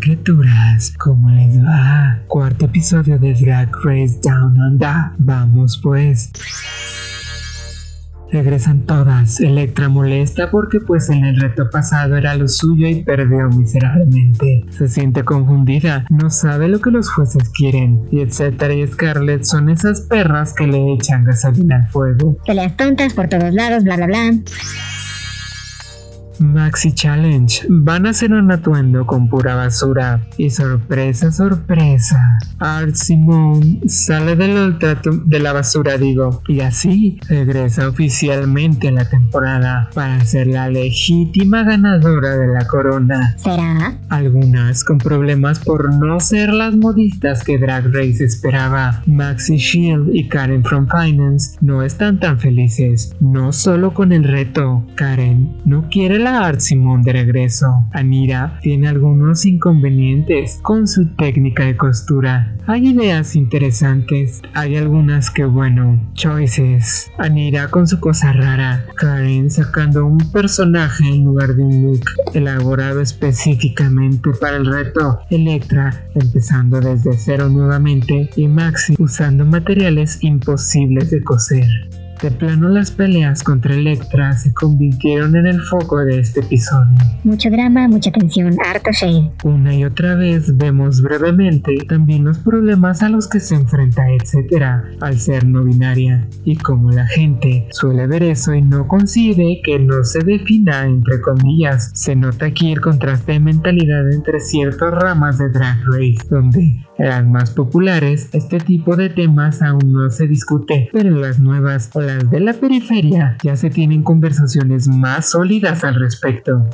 Criaturas, ¿cómo les va? Cuarto episodio de Drag Race Down Under. Vamos pues. Regresan todas. Electra molesta porque pues en el reto pasado era lo suyo y perdió miserablemente. Se siente confundida, no sabe lo que los jueces quieren. Y etcétera y Scarlett son esas perras que le echan gasolina al fuego. Peleas tontas por todos lados, bla bla bla. Maxi Challenge. Van a hacer un atuendo con pura basura. Y sorpresa, sorpresa. Art Simone sale del de la basura, digo. Y así regresa oficialmente a la temporada para ser la legítima ganadora de la corona. ¿Será? Algunas con problemas por no ser las modistas que Drag Race esperaba. Maxi Shield y Karen from Finance no están tan felices. No solo con el reto. Karen no quiere la Art Simón de regreso. Anira tiene algunos inconvenientes con su técnica de costura. Hay ideas interesantes, hay algunas que bueno, choices. Anira con su cosa rara. Karen sacando un personaje en lugar de un look elaborado específicamente para el reto. Electra empezando desde cero nuevamente y Maxi usando materiales imposibles de coser. De plano las peleas contra Electra se convirtieron en el foco de este episodio. Mucho drama, mucha tensión, harto shade. Una y otra vez vemos brevemente también los problemas a los que se enfrenta etcétera al ser no binaria y como la gente suele ver eso y no concibe que no se defina entre comillas. Se nota aquí el contraste de mentalidad entre ciertas ramas de Drag Race donde eran más populares, este tipo de temas aún no se discute, pero en las nuevas o las de la periferia ya se tienen conversaciones más sólidas al respecto.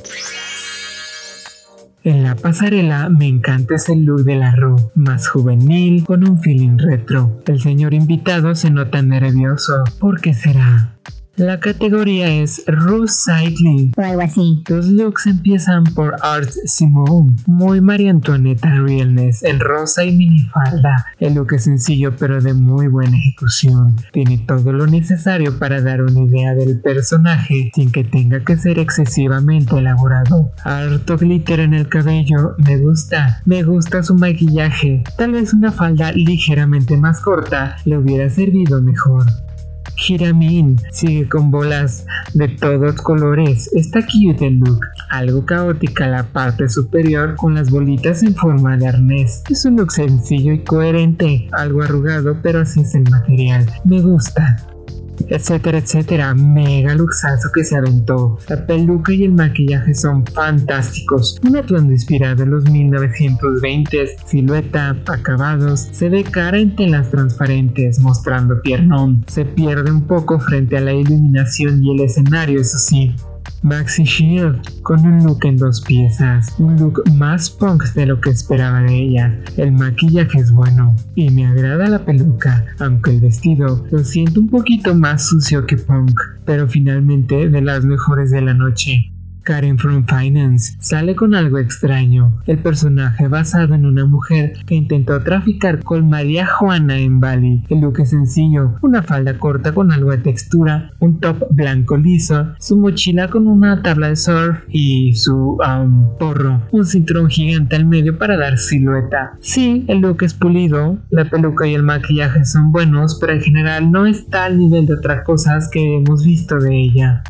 En la pasarela me encanta ese look de la Ru, más juvenil, con un feeling retro. El señor invitado se nota nervioso. ¿Por qué será? La categoría es Cycling o algo así. Los looks empiezan por Art Simone, muy María Antonieta Realness, en rosa y minifalda. El look es sencillo pero de muy buena ejecución. Tiene todo lo necesario para dar una idea del personaje sin que tenga que ser excesivamente elaborado. Harto glitter en el cabello, me gusta. Me gusta su maquillaje. Tal vez una falda ligeramente más corta le hubiera servido mejor. Hiramin sigue con bolas de todos colores. Está cute look. Algo caótica la parte superior con las bolitas en forma de arnés. Es un look sencillo y coherente. Algo arrugado, pero así es el material. Me gusta etcétera, etcétera. Mega luxazo que se aventó. La peluca y el maquillaje son fantásticos. Un atuendo inspirado en los 1920s, silueta, acabados, se ve cara en telas transparentes, mostrando piernón. Se pierde un poco frente a la iluminación y el escenario, eso sí. Maxi Shield con un look en dos piezas, un look más punk de lo que esperaba de ella. El maquillaje es bueno y me agrada la peluca, aunque el vestido lo siento un poquito más sucio que punk, pero finalmente de las mejores de la noche. Karen from Finance sale con algo extraño, el personaje basado en una mujer que intentó traficar con María Juana en Bali. El look es sencillo, una falda corta con algo de textura, un top blanco liso, su mochila con una tabla de surf y su um, porro, un cinturón gigante al medio para dar silueta. Sí, el look es pulido, la peluca y el maquillaje son buenos, pero en general no está al nivel de otras cosas que hemos visto de ella.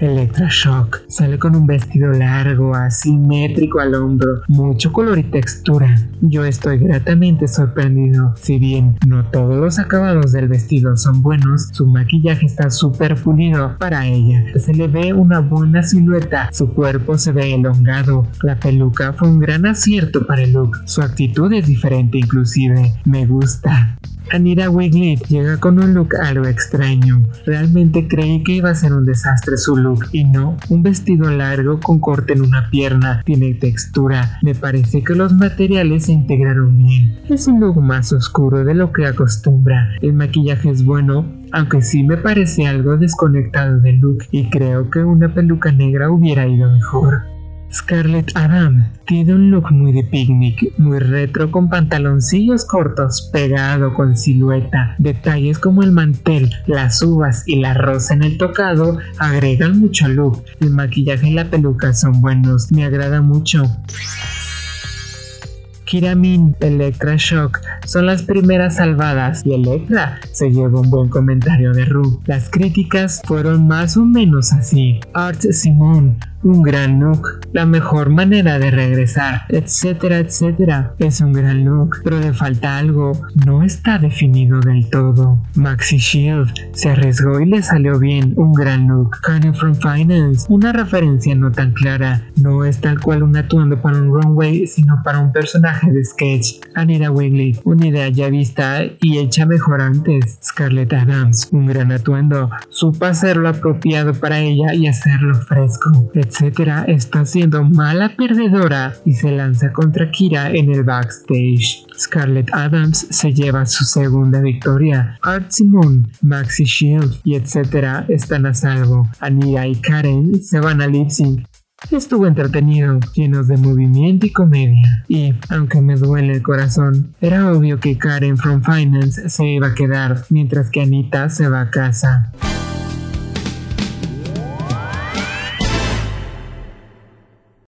Electroshock sale con un vestido largo, asimétrico al hombro, mucho color y textura. Yo estoy gratamente sorprendido. Si bien no todos los acabados del vestido son buenos, su maquillaje está súper pulido para ella. Se le ve una buena silueta, su cuerpo se ve elongado. La peluca fue un gran acierto para el look. Su actitud es diferente inclusive. Me gusta. Anira Wiglet llega con un look algo extraño. Realmente creí que iba a ser un desastre su look y no, un vestido largo con corte en una pierna, tiene textura. Me parece que los materiales se integraron bien. Es un look más oscuro de lo que acostumbra. El maquillaje es bueno, aunque sí me parece algo desconectado del look y creo que una peluca negra hubiera ido mejor. Scarlett Adam tiene un look muy de picnic, muy retro con pantaloncillos cortos, pegado con silueta. Detalles como el mantel, las uvas y la rosa en el tocado agregan mucho look. El maquillaje y la peluca son buenos, me agrada mucho. Kiramin, Electra Shock son las primeras salvadas y Electra se lleva un buen comentario de Ru. Las críticas fueron más o menos así. Art Simon un gran look, la mejor manera de regresar, etcétera, etcétera. Es un gran look, pero le falta algo, no está definido del todo. Maxi Shield se arriesgó y le salió bien, un gran look. Kanye from Finance, una referencia no tan clara, no es tal cual un atuendo para un runway, sino para un personaje de sketch. Anita Wigley, una idea ya vista y hecha mejor antes. Scarlett Adams, un gran atuendo, supo hacerlo apropiado para ella y hacerlo fresco etcétera, está siendo mala perdedora y se lanza contra Kira en el backstage. Scarlett Adams se lleva su segunda victoria. Art Simon, Maxi Shield y etcétera están a salvo. Ania y Karen se van a lip sync Estuvo entretenido, lleno de movimiento y comedia. Y, aunque me duele el corazón, era obvio que Karen from Finance se iba a quedar, mientras que Anita se va a casa.